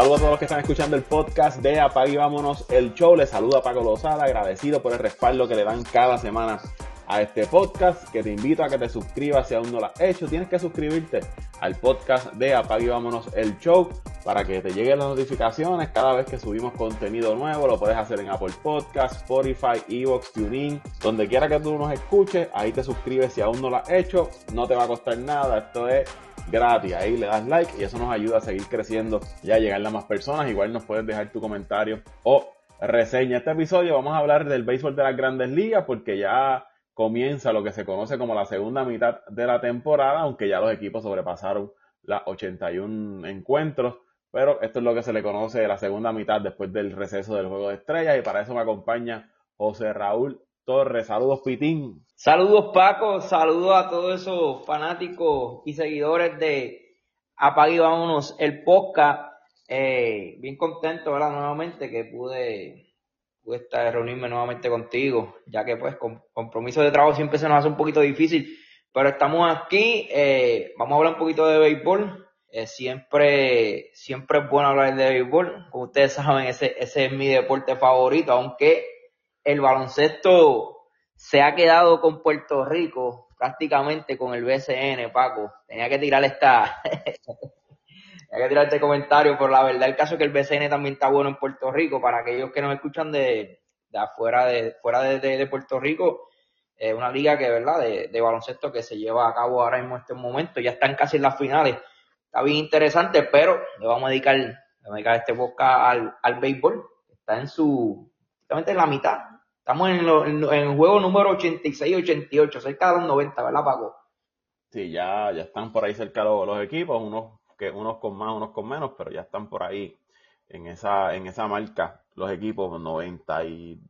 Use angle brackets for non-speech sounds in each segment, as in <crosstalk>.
Saludos a todos los que están escuchando el podcast de Apague y Vámonos el Show. Les saluda Paco Lozada, agradecido por el respaldo que le dan cada semana a este podcast, que te invito a que te suscribas si aún no lo has hecho. Tienes que suscribirte al podcast de Apague y Vámonos el Show para que te lleguen las notificaciones cada vez que subimos contenido nuevo. Lo puedes hacer en Apple Podcast, Spotify, Evox, TuneIn, donde quiera que tú nos escuches. Ahí te suscribes si aún no lo has hecho. No te va a costar nada. Esto es gratis. Ahí le das like y eso nos ayuda a seguir creciendo y a llegar a más personas. Igual nos puedes dejar tu comentario o reseña. Este episodio vamos a hablar del béisbol de las grandes ligas porque ya comienza lo que se conoce como la segunda mitad de la temporada, aunque ya los equipos sobrepasaron las 81 encuentros. Pero esto es lo que se le conoce de la segunda mitad después del receso del juego de estrellas y para eso me acompaña José Raúl Torres. Saludos, Pitín. Saludos, Paco. Saludos a todos esos fanáticos y seguidores de Apague y Vámonos el podcast. Eh, bien contento, ¿verdad? Nuevamente que pude, estar, reunirme nuevamente contigo, ya que pues con compromiso de trabajo siempre se nos hace un poquito difícil, pero estamos aquí, eh, vamos a hablar un poquito de béisbol. Eh, siempre, siempre es bueno hablar de béisbol. Como ustedes saben, ese, ese es mi deporte favorito, aunque el baloncesto se ha quedado con Puerto Rico prácticamente con el BCN, Paco. Tenía que tirar esta, <laughs> tenía que tirar este comentario, pero la verdad el caso es que el BCN también está bueno en Puerto Rico. Para aquellos que nos escuchan de, de afuera de, fuera de, de, Puerto Rico, es una liga que, ¿verdad? De, de, baloncesto que se lleva a cabo ahora mismo en este momento. Ya están casi en las finales. Está bien interesante, pero le vamos a dedicar, le vamos a dedicar este podcast al, al béisbol. Está en su, justamente en la mitad. Estamos en, lo, en, el juego número 86-88, cerca de los 90, ¿verdad, Paco? Sí, ya, ya están por ahí cerca los, los equipos, unos, que, unos con más, unos con menos, pero ya están por ahí en esa, en esa marca. Los equipos 90 y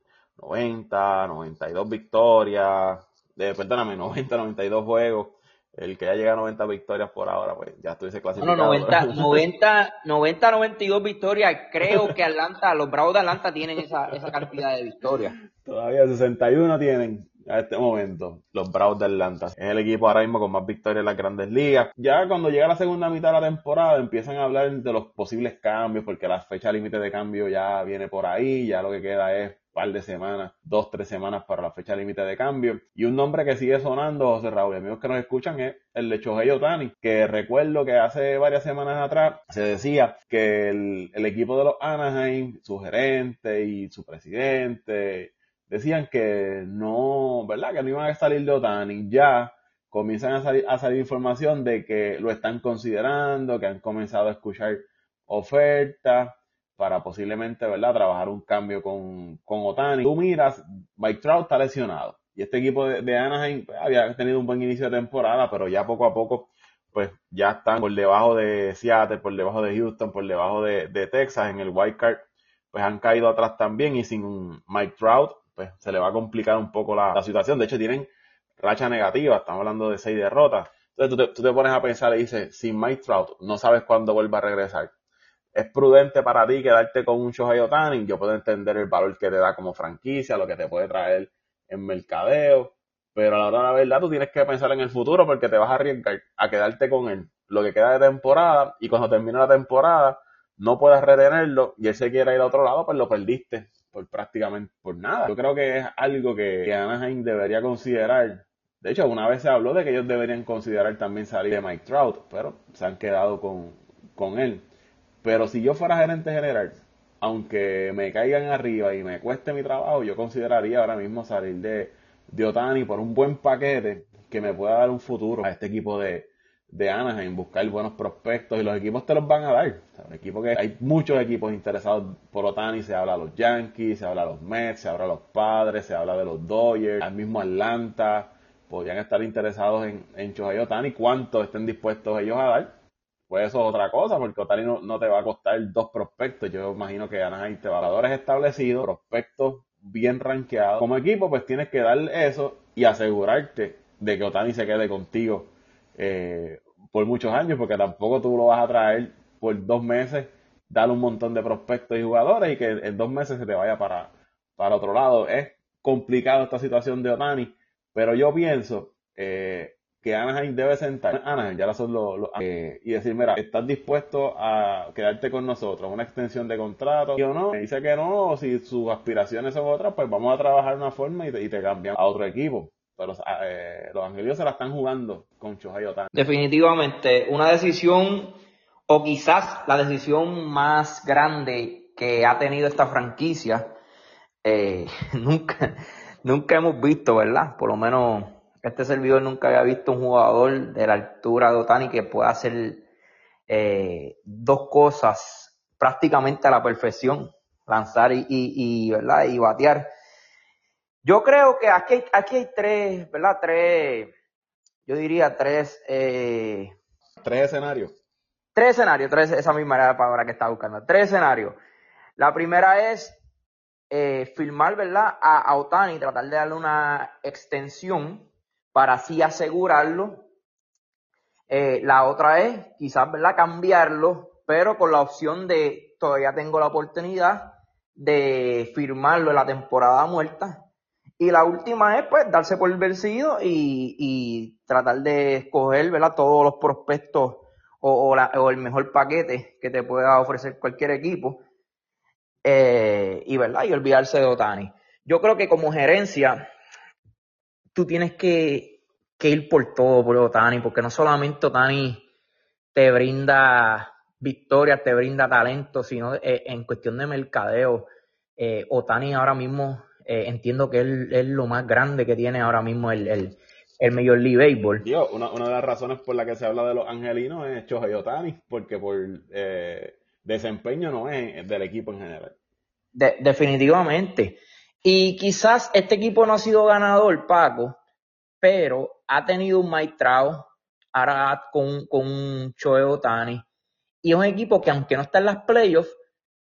90, 92 victorias, de, perdóname, <laughs> 90, 92 juegos el que ya llega a 90 victorias por ahora, pues ya estuviese clasificado. No, 90, 90, 90, 92 victorias. Creo que Atlanta, los Bravos de Atlanta tienen esa, esa cantidad de victorias. Todavía 61 tienen a este momento los Bravos de Atlanta. Es el equipo ahora mismo con más victorias en las grandes ligas. Ya cuando llega la segunda mitad de la temporada empiezan a hablar de los posibles cambios porque la fecha límite de cambio ya viene por ahí, ya lo que queda es par de semanas, dos, tres semanas para la fecha límite de cambio. Y un nombre que sigue sonando, José Raúl, amigos que nos escuchan, es el de Chohei Otani, que recuerdo que hace varias semanas atrás se decía que el, el equipo de los Anaheim, su gerente y su presidente, decían que no, ¿verdad? Que no iban a salir de Otani. Ya comienzan a salir, a salir información de que lo están considerando, que han comenzado a escuchar ofertas para posiblemente, ¿verdad?, trabajar un cambio con, con Otani. Tú miras, Mike Trout está lesionado. Y este equipo de, de Anaheim pues, había tenido un buen inicio de temporada, pero ya poco a poco, pues ya están por debajo de Seattle, por debajo de Houston, por debajo de, de Texas en el wild card, pues han caído atrás también y sin Mike Trout, pues se le va a complicar un poco la, la situación. De hecho, tienen racha negativa, estamos hablando de seis derrotas. Entonces tú te, tú te pones a pensar y dices, sin Mike Trout, no sabes cuándo vuelva a regresar es prudente para ti quedarte con un Shohei Otani. Yo puedo entender el valor que te da como franquicia, lo que te puede traer en mercadeo, pero a la hora de la verdad tú tienes que pensar en el futuro porque te vas a arriesgar a quedarte con él lo que queda de temporada y cuando termine la temporada no puedas retenerlo y él se quiera ir a otro lado, pues lo perdiste por prácticamente por nada. Yo creo que es algo que, que Anaheim debería considerar. De hecho, una vez se habló de que ellos deberían considerar también salir de Mike Trout, pero se han quedado con, con él. Pero si yo fuera gerente general, aunque me caigan arriba y me cueste mi trabajo, yo consideraría ahora mismo salir de, de Otani por un buen paquete que me pueda dar un futuro a este equipo de, de Anaheim, buscar buenos prospectos y los equipos te los van a dar. Equipo que hay muchos equipos interesados por Otani, se habla de los Yankees, se habla de los Mets, se habla de los Padres, se habla de los Dodgers, al mismo Atlanta, podrían estar interesados en, en Shohei Otani, cuánto estén dispuestos ellos a dar pues eso es otra cosa, porque Otani no, no, te va a costar dos prospectos. Yo imagino que Anaheim te valores establecidos, prospectos bien rankeados. Como equipo, pues tienes que dar eso y asegurarte de que Otani se quede contigo eh, por muchos años, porque tampoco tú lo vas a traer por dos meses, dar un montón de prospectos y jugadores y que en dos meses se te vaya para, para otro lado. Es complicado esta situación de Otani, pero yo pienso eh, que Anaheim debe sentar, Anaheim ya son los, eh, y decir, mira, ¿estás dispuesto a quedarte con nosotros? Una extensión de contrato, y o no, me dice que no, si sus aspiraciones son otras, pues vamos a trabajar de una forma y te, y te cambian a otro equipo. Pero eh, los angelinos se la están jugando con Shohei Otani. Definitivamente, una decisión, o quizás la decisión más grande que ha tenido esta franquicia, eh, <laughs> nunca, nunca hemos visto, ¿verdad? Por lo menos este servidor nunca había visto un jugador de la altura de Otani que pueda hacer eh, dos cosas prácticamente a la perfección, lanzar y, y, ¿verdad? y batear. Yo creo que aquí hay, aquí hay tres, ¿verdad? Tres, yo diría tres... Eh, tres escenarios. Tres escenarios, tres, esa misma era la palabra que estaba buscando. Tres escenarios. La primera es eh, firmar, ¿verdad? A, a Otani, tratar de darle una extensión para así asegurarlo. Eh, la otra es quizás, ¿verdad? Cambiarlo, pero con la opción de todavía tengo la oportunidad de firmarlo en la temporada muerta. Y la última es, pues, darse por vencido y, tratar de escoger, ¿verdad? Todos los prospectos o, o, el mejor paquete que te pueda ofrecer cualquier equipo. Eh, y, ¿verdad? Y olvidarse de Otani. Yo creo que como gerencia, tú tienes que, ir por todo por Otani, porque no solamente Otani te brinda victorias, te brinda talento, sino eh, en cuestión de mercadeo. Eh, Otani ahora mismo eh, entiendo que es, lo más grande que tiene ahora mismo el, el, el Major League Baseball. una, una, de las razones por la que se habla de los angelinos es Chohei Otani, porque por desempeño no es del equipo en general. definitivamente. Y quizás este equipo no ha sido ganador, Paco, pero ha tenido un maestrado ahora con, con un Choe Otani. Y es un equipo que aunque no está en las playoffs,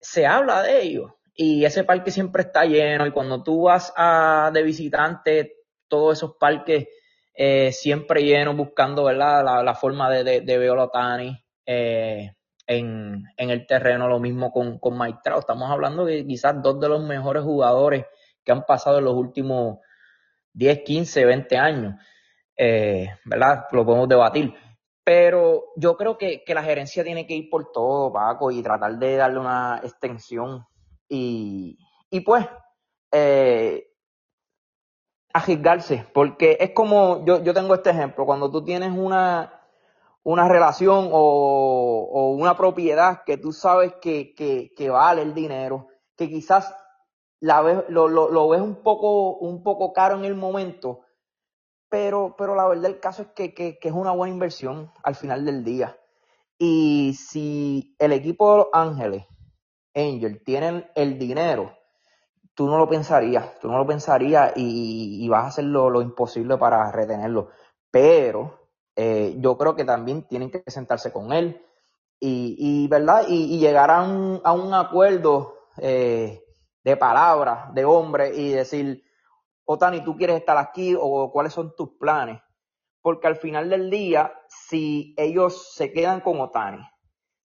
se habla de ellos. Y ese parque siempre está lleno. Y cuando tú vas a, de visitante, todos esos parques eh, siempre llenos, buscando ¿verdad? La, forma de, de, de Otani. Eh, en, en, el terreno, lo mismo con, con Maestrao. Estamos hablando de quizás dos de los mejores jugadores que han pasado en los últimos 10, 15, 20 años, eh, ¿verdad? Lo podemos debatir. Pero yo creo que, la gerencia tiene que ir por todo, Paco, y tratar de darle una extensión. Y, y pues, eh, arriesgarse, porque es como, yo, yo tengo este ejemplo, cuando tú tienes una, una relación o, o una propiedad que tú sabes que, que, que vale el dinero, que quizás la lo, lo, lo, ves un poco, un poco caro en el momento, pero, pero la verdad el caso es que, que, que, es una buena inversión al final del día. Y si el equipo de los Ángeles, Angel, tienen el dinero, tú no lo pensarías, tú no lo pensarías y, y vas a hacer lo, lo, imposible para retenerlo. Pero eh, yo creo que también tienen que sentarse con él y, y ¿verdad? Y, y llegar a un, a un acuerdo eh, de palabras, de hombre y decir, Otani, ¿tú quieres estar aquí o cuáles son tus planes? Porque al final del día, si ellos se quedan con Otani,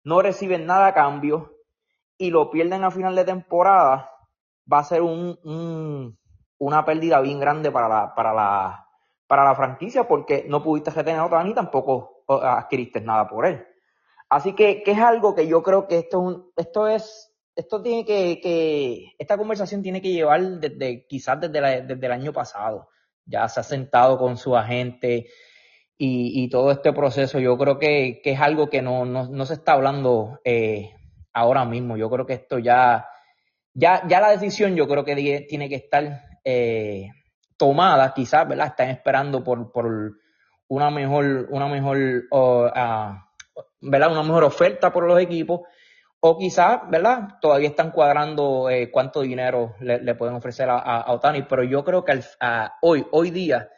no reciben nada a cambio y lo pierden a final de temporada, va a ser un, una pérdida bien grande para la, para la, para la franquicia porque no pudiste retener a Otani tampoco adquiriste nada por él. Así que, que es algo que yo creo que esto, esto es esto tiene que, que, esta conversación tiene que llevar desde, quizás desde, desde el año pasado. Ya se ha sentado con su agente y, y todo este proceso. Yo creo que, que es algo que no, no, no se está hablando eh, ahora mismo. Yo creo que esto ya, ya, ya la decisión yo creo que tiene que estar eh, tomada, quizás, ¿verdad? Están esperando por, por una mejor, una mejor, uh, ¿verdad? Una mejor oferta por los equipos o quizás, ¿verdad? Todavía están cuadrando eh, cuánto dinero le, pueden ofrecer a, Otani, pero yo creo que hoy, hoy día,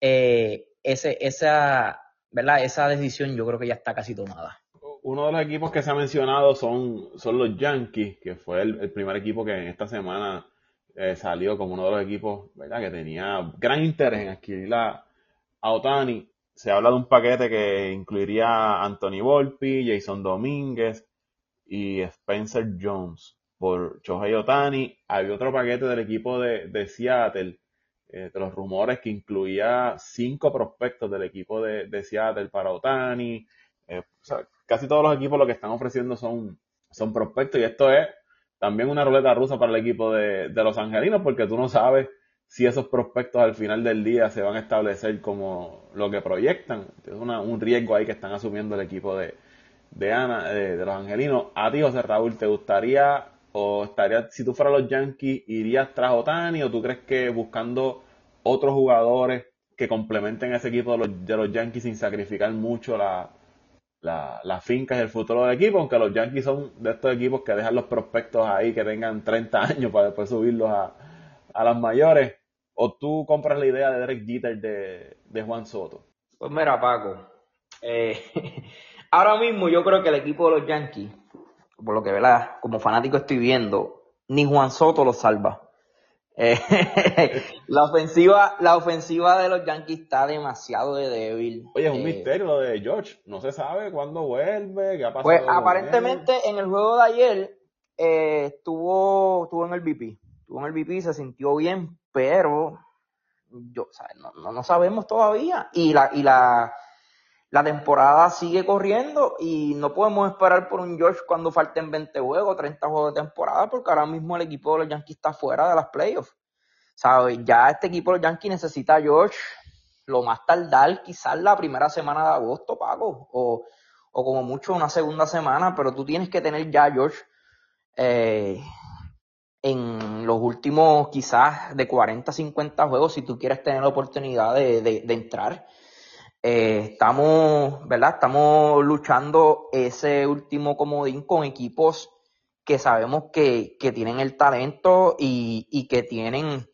eh, ese, esa, ¿verdad? Esa decisión yo creo que ya está casi tomada. Uno de los equipos que se ha mencionado son, son los Yankees, que fue el, primer equipo que en esta semana eh, salió como uno de los equipos, ¿verdad? Que tenía gran interés en adquirir a, a Otani. Se habla de un paquete que incluiría a Anthony Volpi, Jason Domínguez, y Spencer Jones por Shohei Otani. Había otro paquete del equipo de, Seattle eh, de los rumores que incluía cinco prospectos del equipo de, de Seattle para Otani. Eh, casi todos los equipos lo que están ofreciendo son, son prospectos y esto es también una ruleta rusa para el equipo de, de los angelinos porque tú no sabes si esos prospectos al final del día se van a establecer como lo que proyectan. Es un riesgo ahí que están asumiendo el equipo de, de, Ana, de, los angelinos. A ti, José Raúl, ¿te gustaría o estaría, si tú fueras los Yankees, irías tras Otani o tú crees que buscando otros jugadores que complementen ese equipo de los, de los Yankees sin sacrificar mucho la, la, la finca y el futuro del equipo, aunque los Yankees son de estos equipos que dejan los prospectos ahí que tengan 30 <laughs> años para después subirlos a, a las mayores. ¿O tú compras la idea de Derek Jeter de, Juan Soto? Pues mira, Paco, eh, <laughs> ahora mismo yo creo que el equipo de los Yankees, por lo que ¿verdad? como fanático estoy viendo, ni Juan Soto lo salva. Eh, <laughs> la ofensiva, la ofensiva de los Yankees está demasiado de débil. Oye, es un eh, misterio lo de George. No se sabe cuándo vuelve, qué ha pasado. Pues aparentemente en el juego de ayer estuvo, estuvo en el VP. Estuvo en el VP, se sintió bien, pero yo, no, no, sabemos todavía. Y la, y la, la temporada sigue corriendo y no podemos esperar por un George cuando falten 20 juegos, 30 juegos de temporada, porque ahora mismo el equipo de los Yankees está fuera de las playoffs. ¿Sabes? Ya este equipo de los Yankees necesita a George lo más tardar, quizás la primera semana de agosto, Paco, o, o como mucho una segunda semana, pero tú tienes que tener ya a George eh, en los últimos quizás de 40, 50 juegos si tú quieres tener la oportunidad de, de, entrar. Eh, estamos, ¿verdad? Estamos luchando ese último comodín con equipos que sabemos que, que tienen el talento y, y, que tienen,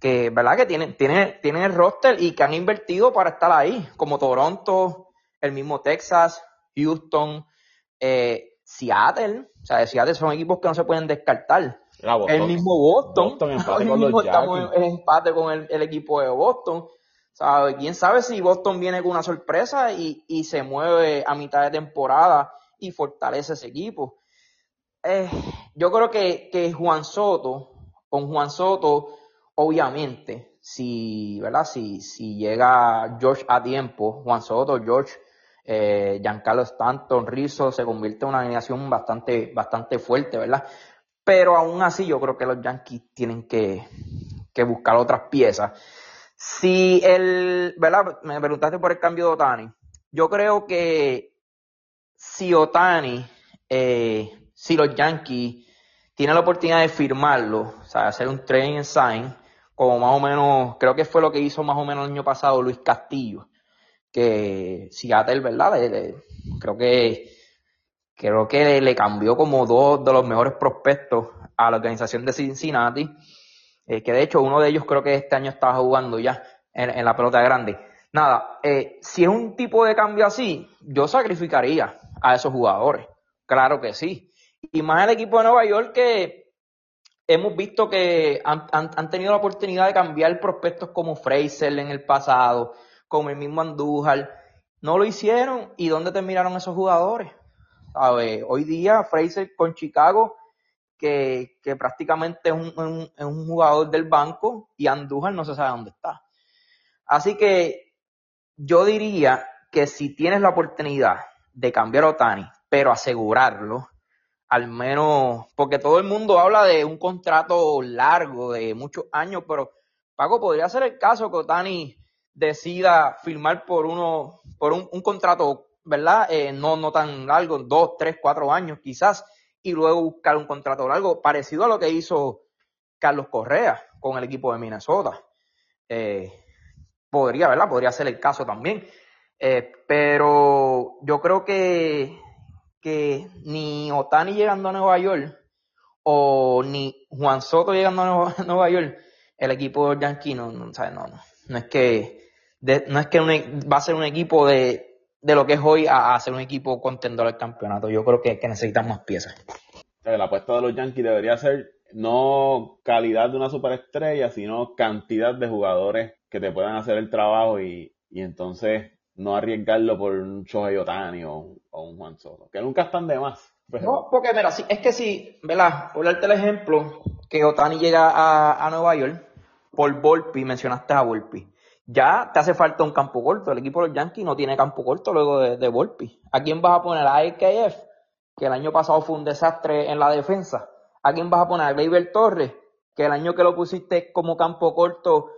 que, ¿verdad? Que tienen, tienen, tienen el roster y que han invertido para estar ahí, como Toronto, el mismo Texas, Houston, eh, Seattle. O sea, Seattle son equipos que no se pueden descartar el mismo Boston. <laughs> empate con estamos en, empate con el, equipo de Boston. ¿Quién sabe si Boston viene con una sorpresa y, se mueve a mitad de temporada y fortalece ese equipo? Eh, yo creo que, Juan Soto, con Juan Soto, obviamente, si, ¿verdad? Si, llega George a tiempo, Juan Soto, George, eh, Giancarlo Stanton, Rizzo, se convierte en una alineación bastante, bastante fuerte, ¿verdad? Pero aún así yo creo que los Yankees tienen que, buscar otras piezas. Si el, ¿verdad? Me preguntaste por el cambio de Otani. Yo creo que si Otani, eh, si los Yankees tienen la oportunidad de firmarlo, o sea, hacer un trading sign, como más o menos, creo que fue lo que hizo más o menos el año pasado Luis Castillo, que Seattle, ¿verdad? creo que creo que le cambió como dos de los mejores prospectos a la organización de Cincinnati, eh, que de hecho uno de ellos creo que este año estaba jugando ya en, la pelota grande. Nada, eh, si es un tipo de cambio así, yo sacrificaría a esos jugadores, claro que sí. Y más el equipo de Nueva York que hemos visto que han, han tenido la oportunidad de cambiar prospectos como Fraser en el pasado, como el mismo Andújar, no lo hicieron y ¿dónde terminaron esos jugadores? Hoy día Fraser con Chicago, que, prácticamente es un, un, jugador del banco y Andújar no se sabe dónde está. Así que yo diría que si tienes la oportunidad de cambiar a Otani, pero asegurarlo, al menos, porque todo el mundo habla de un contrato largo, de muchos años, pero Paco, podría ser el caso que Otani decida firmar por uno, por un, un contrato ¿verdad? Eh, no, no tan largo, dos, tres, cuatro años quizás, y luego buscar un contrato largo, parecido a lo que hizo Carlos Correa con el equipo de Minnesota. Eh, podría, ¿verdad? Podría ser el caso también. Eh, pero yo creo que, que ni Otani llegando a Nueva York o ni Juan Soto llegando a Nueva, <laughs> York, el equipo de Yankee no, no, no, no, es que no es que va a ser un equipo de, de lo que es hoy a, hacer un equipo contendor al campeonato. Yo creo que, que necesitan más piezas. La apuesta de los Yankees debería ser no calidad de una superestrella, sino cantidad de jugadores que te puedan hacer el trabajo y, y entonces no arriesgarlo por un Shohei Otani o, un Juan Soto, que nunca están de más. No, porque mira, es que si, ¿verdad? Por darte el ejemplo, que Otani llega a, a Nueva York, por Volpi, mencionaste a Volpi. Ya te hace falta un campo corto. El equipo de los Yankees no tiene campo corto luego de, de Volpi. ¿A quién vas a poner? ¿A AKF? Que el año pasado fue un desastre en la defensa. ¿A quién vas a poner? ¿A Gleyber Torres? Que el año que lo pusiste como campo corto,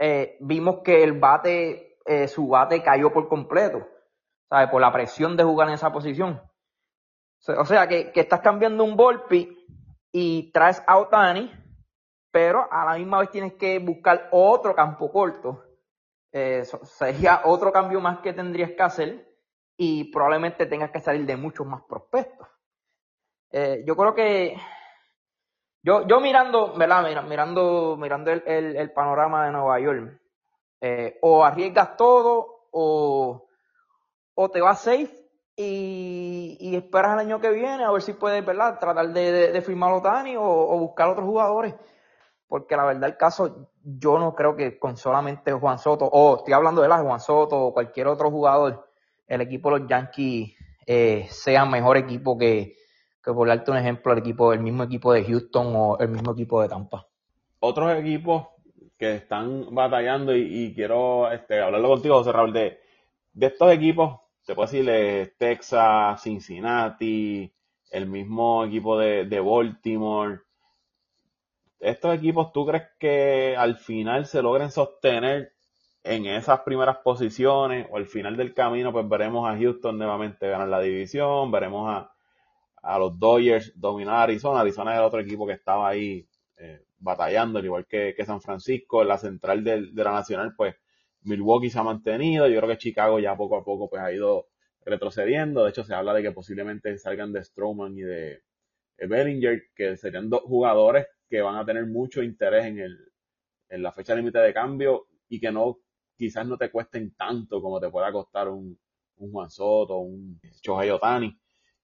eh, vimos que el bate, eh, su bate cayó por completo. ¿Sabes? Por la presión de jugar en esa posición. O sea, que, que estás cambiando un Volpi y traes a Otani, pero a la misma vez tienes que buscar otro campo corto. Eh, sería otro cambio más que tendrías que hacer y probablemente tengas que salir de muchos más prospectos. Eh, yo creo que yo, yo mirando, ¿verdad? Mirando, mirando el, el, panorama de Nueva York, eh, o arriesgas todo o, o te vas safe y, y, esperas el año que viene a ver si puedes, ¿verdad? Tratar de, de, firmar a Otani o, o, buscar otros jugadores. Porque la verdad, el caso, yo no creo que con solamente Juan Soto, o estoy hablando de la Juan Soto o cualquier otro jugador, el equipo de los Yankees eh, sea mejor equipo que, que, por darte un ejemplo, el equipo, el mismo equipo de Houston o el mismo equipo de Tampa. Otros equipos que están batallando y, quiero este, hablarlo contigo, José Raúl, de, de estos equipos se puede decirle Texas, Cincinnati, el mismo equipo de, de, Baltimore. Estos equipos, ¿tú crees que al final se logren sostener en esas primeras posiciones o al final del camino, pues veremos a Houston nuevamente ganar la división, veremos a, a los Dodgers dominar Arizona. Arizona es el otro equipo que estaba ahí eh, batallando, al igual que, que, San Francisco, en la central de, de la Nacional, pues Milwaukee se ha mantenido, yo creo que Chicago ya poco a poco pues ha ido retrocediendo, de hecho se habla de que posiblemente salgan de Strowman y de Bellinger, que serían dos jugadores que van a tener mucho interés en, el, en la fecha límite de cambio y que no quizás no te cuesten tanto como te pueda costar un, un Juan Soto, un Shohei Otani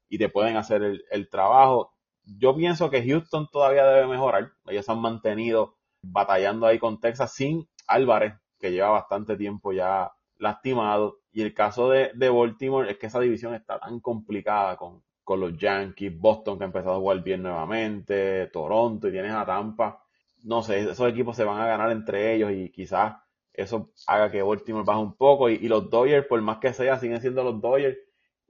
y te pueden hacer el, el trabajo. Yo pienso que Houston todavía debe mejorar. Ellos han mantenido batallando ahí con Texas sin Álvarez, que lleva bastante tiempo ya lastimado. Y el caso de, de Baltimore es que esa división está tan complicada con, con los Yankees, Boston que ha empezado a jugar bien nuevamente, Toronto y tienes a Tampa. No sé, esos equipos se van a ganar entre ellos y quizás eso haga que Baltimore baje un poco. Y, los Dodgers, por más que sea, siguen siendo los Dodgers.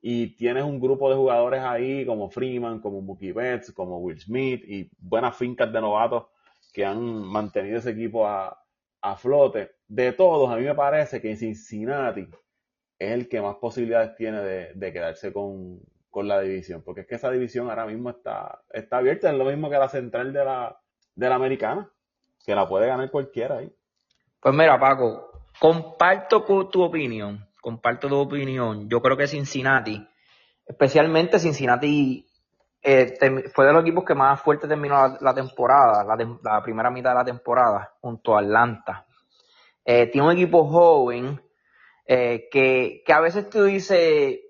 Y tienes un grupo de jugadores ahí como Freeman, como Mookie Betts, como Will Smith y buenas fincas de novatos que han mantenido ese equipo a, a flote, de todos, a mí me parece que Cincinnati es el que más posibilidades tiene de, quedarse con, la división, porque es que esa división ahora mismo está, está abierta, es lo mismo que la central de la, de la americana, que la puede ganar cualquiera ahí. Pues mira, Paco, comparto tu opinión, comparto tu opinión. Yo creo que Cincinnati, especialmente Cincinnati eh, fue de los equipos que más fuerte terminó la, temporada, la, primera mitad de la temporada, junto a Atlanta. Eh, tiene un equipo joven eh, que, que, a veces tú dices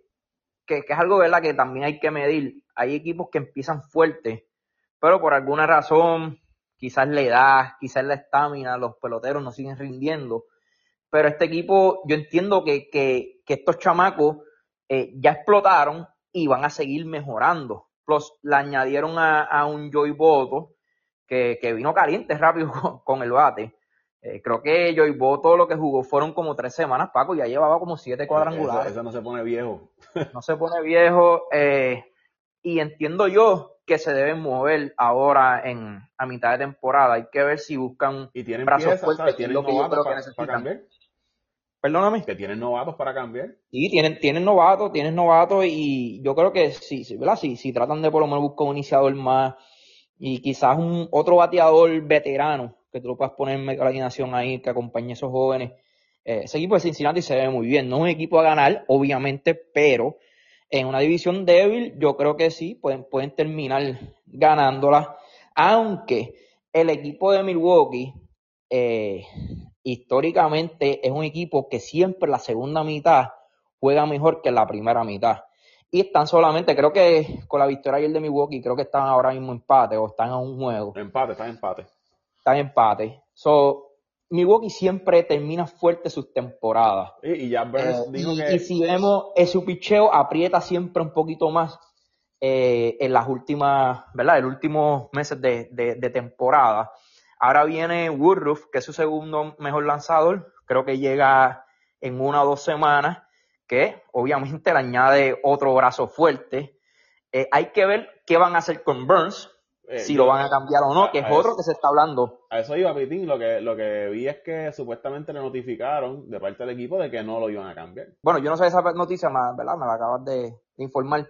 que, que, es algo ¿verdad? que también hay que medir. Hay equipos que empiezan fuerte, pero por alguna razón, quizás la edad, quizás la estamina, los peloteros no siguen rindiendo. Pero este equipo, yo entiendo que, que, que estos chamacos ya explotaron y van a seguir mejorando Plus, le añadieron a, un Joy Boto que, vino caliente rápido <laughs> con, el bate. Eh, creo que Joy Boto lo que jugó fueron como tres semanas, Paco, ya llevaba como siete cuadrangulares. Eso, no se pone viejo. no se pone viejo. Eh, y entiendo yo que se deben mover ahora en a mitad de temporada. Hay que ver si buscan y tienen brazos fuertes, ¿Tienen lo que yo creo que necesitan. Perdóname. Que tienen novatos para cambiar. Sí, tienen, tienen novatos, tienen novatos y yo creo que sí, ¿verdad? Si, si tratan de por lo menos buscar un iniciador más y quizás un otro bateador veterano que tú lo puedas poner en alineación ahí, que acompañe a esos jóvenes. Eh, ese equipo de Cincinnati se ve muy bien. No es un equipo a ganar, obviamente, pero en una división débil, yo creo que sí, pueden, pueden terminar ganándola. Aunque el equipo de Milwaukee eh, históricamente es un equipo que siempre la segunda mitad juega mejor que la primera mitad. Y están solamente, creo que con la victoria ayer de Milwaukee, creo que están ahora mismo empate o están a un juego. Empate, están empate. Están empate. So, Milwaukee siempre termina fuerte sus temporadas. Y, ya eh, dijo que... y si vemos, eh, su picheo aprieta siempre un poquito más eh, en las últimas, ¿verdad? En los últimos meses de, de temporada. Ahora viene Woodruff, que es su segundo mejor lanzador. Creo que llega en una o dos semanas, que obviamente le añade otro brazo fuerte. Eh, hay que ver qué van a hacer con Burns, eh, si lo van a cambiar o no, que es otro que se está hablando. A eso iba Pitín, lo que, lo que vi es que supuestamente le notificaron de parte del equipo de que no lo iban a cambiar. Bueno, yo no sé esa noticia, ¿verdad? Me la acabas de, informar.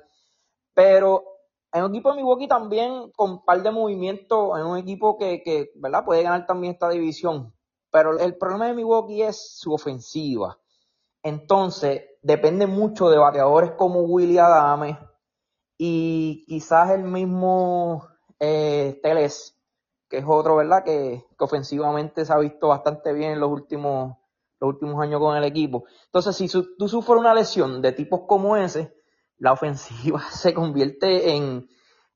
Pero en un equipo de Milwaukee también, con un par de movimientos, en un equipo que, que, ¿verdad? Puede ganar también esta división. Pero el problema de Milwaukee es su ofensiva. Entonces, depende mucho de bateadores como Willy Adame y quizás el mismo eh, Teles, que es otro, ¿verdad? Que, ofensivamente se ha visto bastante bien en los últimos, los últimos años con el equipo. Entonces, si tú sufres una lesión de tipos como ese, la ofensiva <laughs> se convierte en,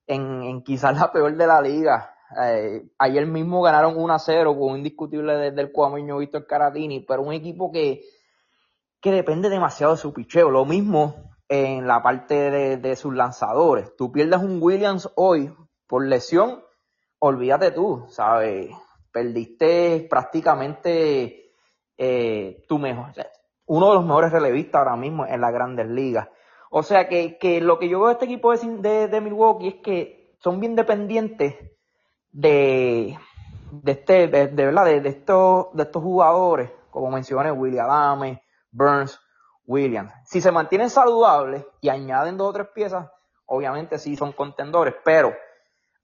en, quizás la peor de la liga. Eh, ayer mismo ganaron 1-0 con un indiscutible desde el cuameño Víctor Caratini, pero un equipo que, que depende demasiado de su picheo. Lo mismo en la parte de, de sus lanzadores. Tú pierdes un Williams hoy por lesión, olvídate tú, ¿sabes? Perdiste prácticamente eh, tu mejor, uno de los mejores relevistas ahora mismo en las grandes ligas. O sea que, que lo que yo veo de este equipo de, Milwaukee es que son bien dependientes de, de este, de, de, estos, de estos jugadores, como mencioné, William Adame, Burns, Williams. Si se mantienen saludables y añaden dos o tres piezas, obviamente sí son contendores, pero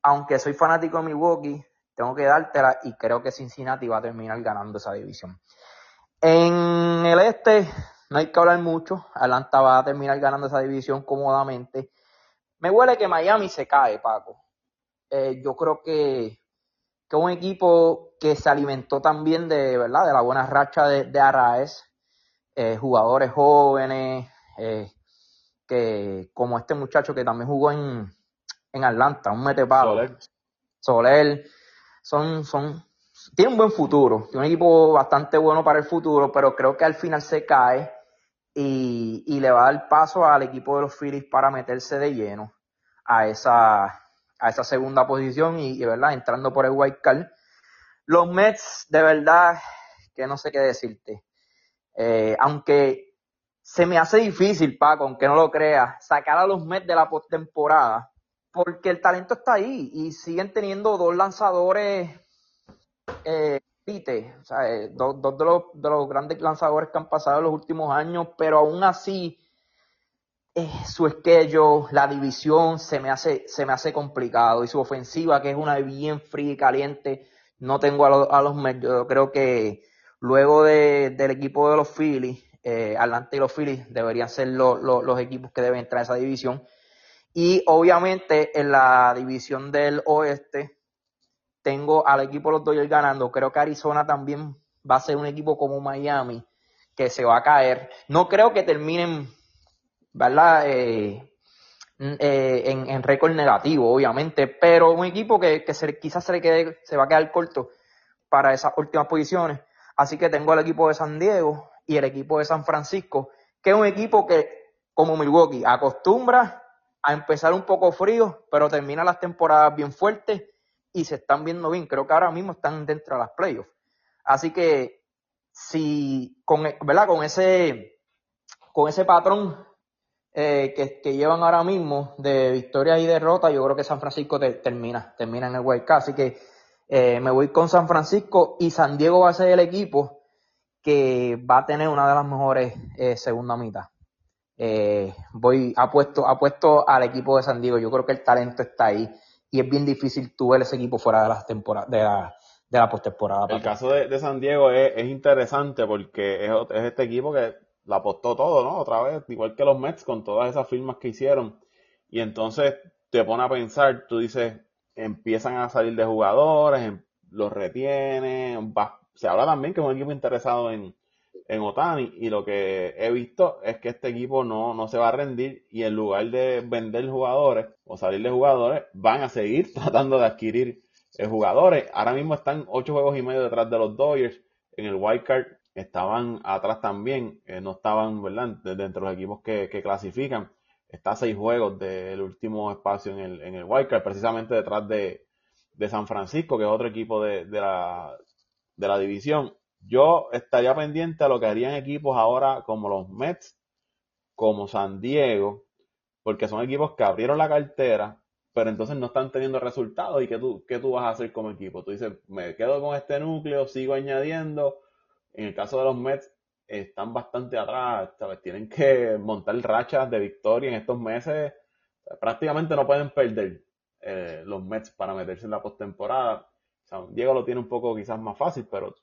aunque soy fanático de Milwaukee, tengo que dártela y creo que Cincinnati va a terminar ganando esa división. En el este no hay que hablar mucho, Atlanta va a terminar ganando esa división cómodamente. Me huele que Miami se cae, Paco. Eh, yo creo que, que un equipo que se alimentó también de, ¿verdad? de la buena racha de, de eh, jugadores jóvenes, eh, que como este muchacho que también jugó en, en Atlanta, un metepalo. Soler. Soler. Son, son, tiene un buen futuro, tiene un equipo bastante bueno para el futuro, pero creo que al final se cae y, y le va a dar paso al equipo de los Phillies para meterse de lleno a esa, a esa segunda posición y, verdad, entrando por el white card. Los Mets, de verdad, que no sé qué decirte. Eh, aunque se me hace difícil, Paco, aunque no lo creas, sacar a los Mets de la postemporada porque el talento está ahí y siguen teniendo dos lanzadores eh, o sea, eh, dos, de, los, de, los, grandes lanzadores que han pasado en los últimos años, pero aún así eh, su esquello, la división se me hace se me hace complicado y su ofensiva que es una bien fría y caliente, no tengo a, los medios, yo creo que luego de, del equipo de los Phillies, Atlanta y los Phillies deberían ser los equipos que deben entrar a esa división y obviamente en la división del oeste tengo al equipo de los Dodgers ganando. Creo que Arizona también va a ser un equipo como Miami que se va a caer. No creo que terminen, ¿verdad? Eh, eh, en, récord negativo, obviamente, pero un equipo que, quizás se, le quede, se va a quedar corto para esas últimas posiciones. Así que tengo el equipo de San Diego y el equipo de San Francisco, que es un equipo que, como Milwaukee, acostumbra a empezar un poco frío, pero termina las temporadas bien fuertes y se están viendo bien. Creo que ahora mismo están dentro de las playoffs. Así que si con, ¿verdad? con ese con ese patrón eh, que, llevan ahora mismo de victorias y derrotas, yo creo que San Francisco termina, termina en el Wild Así que eh, me voy con San Francisco y San Diego va a ser el equipo que va a tener una de las mejores eh, segunda mitad eh, voy apuesto, apuesto al equipo de San Diego. Yo creo que el talento está ahí y es bien difícil tú ver ese equipo fuera de las temporadas, de la, de la postemporada. El caso de, San Diego es, interesante porque es, este equipo que la apostó todo, ¿no? Otra vez, igual que los Mets con todas esas firmas que hicieron. Y entonces te pone a pensar, tú dices, empiezan a salir de jugadores, em, los retienen, se habla también que es un equipo interesado en, en Otani y lo que he visto es que este equipo no, no se va a rendir y en lugar de vender jugadores o salir de jugadores van a seguir <laughs> tratando de adquirir eh, jugadores. Ahora mismo están ocho juegos y medio detrás de los Dodgers. En el wildcard estaban atrás también, eh, no estaban, ¿verdad? Dentro de los equipos que, clasifican. Está seis juegos del último espacio en el, en el wildcard, precisamente detrás de, de San Francisco, que es otro equipo de, de, la, de la división. Yo estaría pendiente a lo que harían equipos ahora como los Mets, como San Diego, porque son equipos que abrieron la cartera, pero entonces no están teniendo resultados. ¿Y qué tú, qué tú vas a hacer como equipo? Tú dices, me quedo con este núcleo, sigo añadiendo. En el caso de los Mets, están bastante atrás, ¿sabes? Tienen que montar rachas de victoria en estos meses. Prácticamente no pueden perder eh, los Mets para meterse en la postemporada. Diego lo tiene un poco quizás más fácil, pero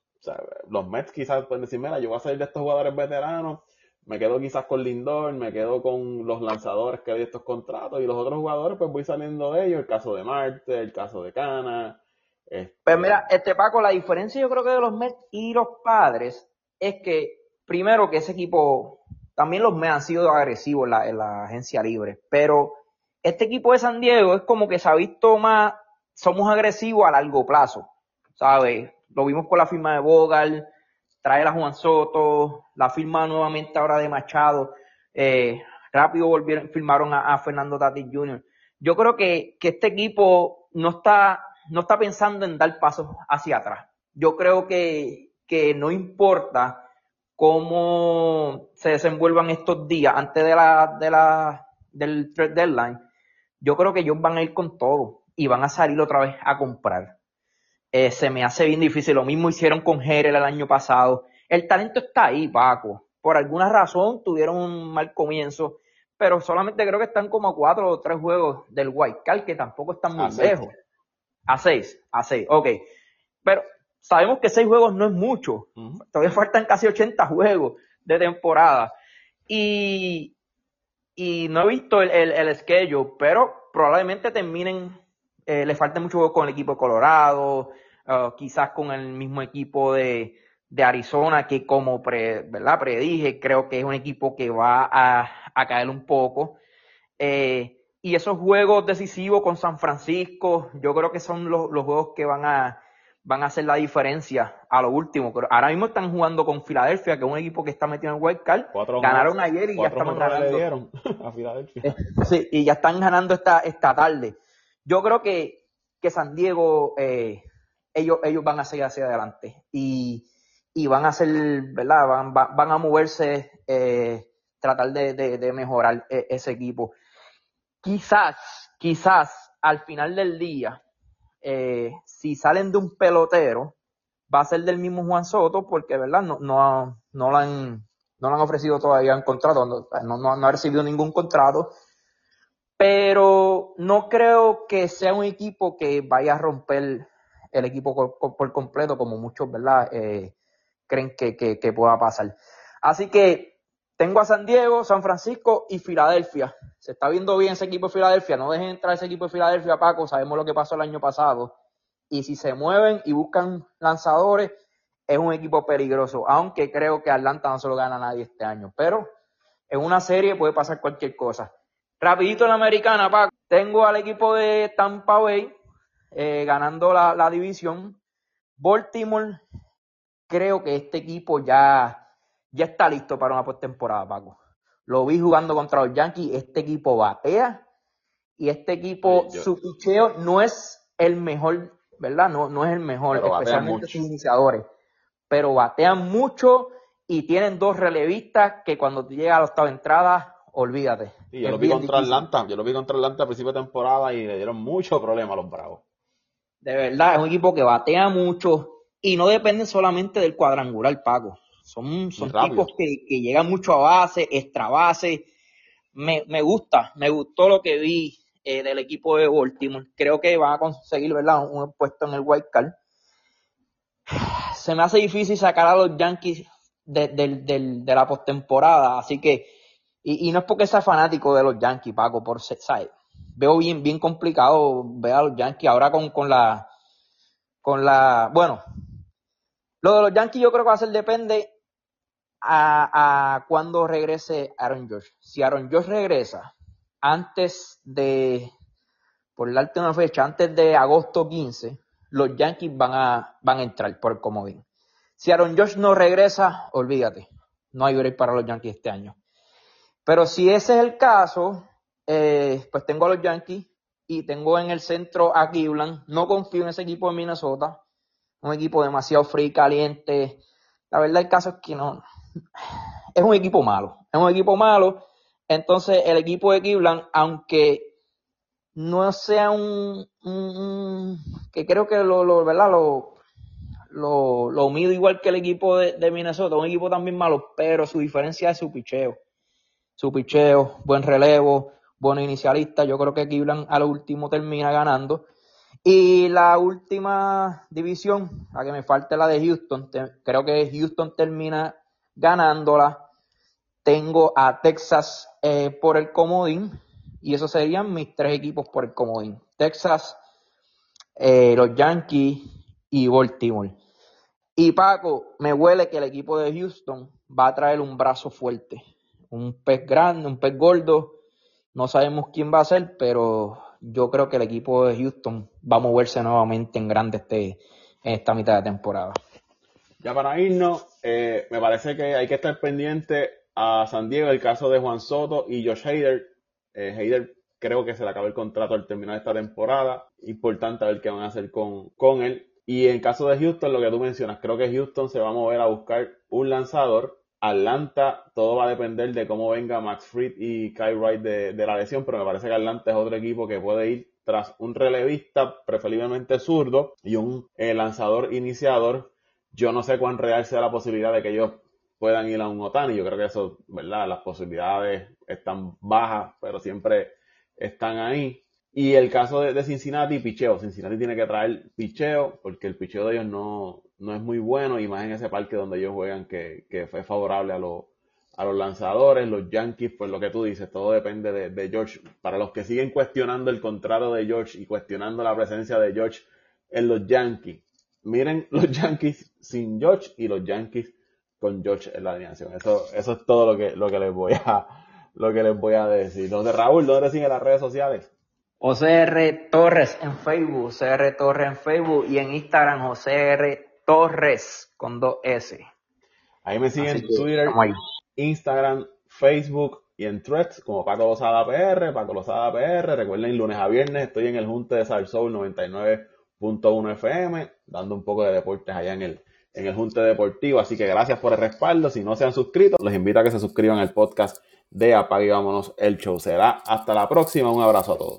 los Mets quizás pueden decir, mira, yo voy a salir de estos jugadores veteranos, me quedo quizás con Lindor, me quedo con los lanzadores que hay estos contratos y los otros jugadores pues voy saliendo de ellos, el caso de Marte, el caso de Cana. Este... Pues mira, este Paco, la diferencia yo creo que de los Mets y los padres es que primero que ese equipo, también los Mets han sido agresivos en la, en la agencia libre, pero este equipo de San Diego es como que se ha visto más, somos agresivos a largo plazo, ¿sabes? Lo vimos con la firma de Bogal, traer a Juan Soto, la firma nuevamente ahora de Machado, eh, rápido volvieron, firmaron a, Fernando Tatis Jr. Yo creo que, que este equipo no está, no está pensando en dar pasos hacia atrás. Yo creo que, que no importa cómo se desenvuelvan estos días antes de la, de la, del deadline, yo creo que ellos van a ir con todo y van a salir otra vez a comprar. Eh, se me hace bien difícil. Lo mismo hicieron con Jerez el año pasado. El talento está ahí, Paco. Por alguna razón tuvieron un mal comienzo, pero solamente creo que están como a cuatro o tres juegos del White Card, que tampoco están muy lejos. A seis, a seis, ok. Pero sabemos que seis juegos no es mucho. Todavía faltan casi 80 juegos de temporada. Y, y no he visto el, el, el schedule, pero probablemente terminen, eh, le falte mucho juego con el equipo de Colorado, uh, quizás con el mismo equipo de, de Arizona, que como pre, ¿verdad? predije, creo que es un equipo que va a, a caer un poco. Eh, y esos juegos decisivos con San Francisco, yo creo que son los, los juegos que van a, van a hacer la diferencia a lo último. Pero ahora mismo están jugando con Filadelfia, que es un equipo que está metido en Wild Card. Ganaron ayer y ya están ganando. a Filadelfia. Eh, <laughs> sí, y ya están ganando esta, esta tarde. Yo creo que, que San Diego, eh, ellos, ellos van a seguir hacia adelante. Y, y van a hacer, ¿verdad? Van, van a moverse, eh, tratar de, de, mejorar e, ese equipo. Quizás, quizás al final del día, eh, si salen de un pelotero, va a ser del mismo Juan Soto, porque, ¿verdad? No, no, no, lo han, no han ofrecido todavía un contrato, no, no, ha recibido ningún contrato. Pero no creo que sea un equipo que vaya a romper el equipo por, completo, como muchos, ¿verdad? Eh, creen que, que, que pueda pasar. Así que tengo a San Diego, San Francisco y Filadelfia. Se está viendo bien ese equipo de Filadelfia. No dejen entrar ese equipo de Filadelfia, Paco. Sabemos lo que pasó el año pasado. Y si se mueven y buscan lanzadores, es un equipo peligroso. Aunque creo que Atlanta no se lo gana a nadie este año. Pero en una serie puede pasar cualquier cosa. Rapidito en la americana, Paco. Tengo al equipo de Tampa Bay eh, ganando la, la división. Baltimore, creo que este equipo ya ya está listo para una postemporada, Paco. Lo vi jugando contra los Yankees, este equipo batea y este equipo, su picheo no es el mejor, ¿verdad? No, no es el mejor, especialmente sus iniciadores. Pero batean mucho y tienen dos relevistas que cuando llega a la octava entrada, olvídate. Sí, yo lo vi contra Atlanta, yo lo vi contra Atlanta a principio de temporada y le dieron mucho problema a los Bravos. De verdad, es un equipo que batea mucho y no depende solamente del cuadrangular, Paco. Son, son tipos que, que, llegan mucho a base, extra base. Me, me gusta, me gustó lo que vi eh, del equipo de Baltimore. Creo que van a conseguir, ¿verdad? Un puesto en el White Card. <sighs> Se me hace difícil sacar a los Yankees de, de, la postemporada, así que, y, no es porque sea fanático de los Yankees, Paco, por ¿sabes? Veo bien, bien complicado ver a los Yankees ahora con, con la, con la, bueno, lo de los Yankees yo creo que va a ser depende a, a cuando regrese Aaron Josh. Si Aaron Josh regresa antes de, por darte una fecha, antes de agosto 15, los Yankees van a, van a entrar por el comodín. Si Aaron Josh no regresa, olvídate, no hay break para los Yankees este año. Pero si ese es el caso, eh, pues tengo a los Yankees y tengo en el centro a Cleveland. No confío en ese equipo de Minnesota. Un equipo demasiado frío y caliente. La verdad, el caso es que no. Es un equipo malo. Es un equipo malo. Entonces, el equipo de Cleveland, aunque no sea un, que creo que lo, lo ¿verdad? Lo, lo, lo mido igual que el equipo de, de, Minnesota, un equipo también malo, pero su diferencia es su picheo. Su picheo, buen relevo, buen inicialista. Yo creo que Cleveland al último termina ganando. Y la última división, la que me falta la de Houston, creo que Houston termina ganándola. Tengo a Texas eh, por el comodín y esos serían mis tres equipos por el comodín. Texas, eh, los Yankees y Baltimore. Y Paco, me huele que el equipo de Houston va a traer un brazo fuerte. Un pez grande, un pez gordo. No sabemos quién va a ser, pero yo creo que el equipo de Houston va a moverse nuevamente en grande este, en esta mitad de temporada. Ya para irnos, eh, me parece que hay que estar pendiente a San Diego, el caso de Juan Soto y Josh Hader. Eh, Hader creo que se le acaba el contrato al terminar esta temporada. Importante ver qué van a hacer con, con él. Y en caso de Houston, lo que tú mencionas, creo que Houston se va a mover a buscar un lanzador. Atlanta, todo va a depender de cómo venga Max Fried y Kyle Wright de, la lesión, pero me parece que Atlanta es otro equipo que puede ir tras un relevista, preferiblemente zurdo, y un eh, lanzador iniciador. Yo no sé cuán real sea la posibilidad de que ellos puedan ir a un Otani. Yo creo que eso, ¿verdad? Las posibilidades están bajas, pero siempre están ahí. Y el caso de, Cincinnati, picheo. Cincinnati tiene que traer picheo porque el picheo de ellos no, no es muy bueno y más en ese parque donde ellos juegan que, que fue favorable a, a los lanzadores, los Yankees, pues lo que tú dices, todo depende de, de, George. Para los que siguen cuestionando el contrato de George y cuestionando la presencia de George en los Yankees, miren <laughs> los Yankees sin George y los Yankees con George en la alineación. Eso, eso es todo lo que, lo que les voy a, lo que les voy a decir. Entonces, Raúl, ¿dónde siguen las redes sociales? OCR Torres en Facebook, OCR Torres en Facebook y en Instagram OCR Torres con dos S. Ahí me siguen en Twitter, Instagram, Facebook y en Threads como Paco Lozada PR, Paco Lozada PR. Recuerden, lunes a viernes estoy en el Junte de Salsoul 99.1 FM, dando un poco de deportes allá en el, en el Junte Deportivo. Así que gracias por el respaldo. Si no se han suscrito, les invito a que se suscriban al podcast de Apague Vámonos el Show. Será hasta la próxima. Un abrazo a todos.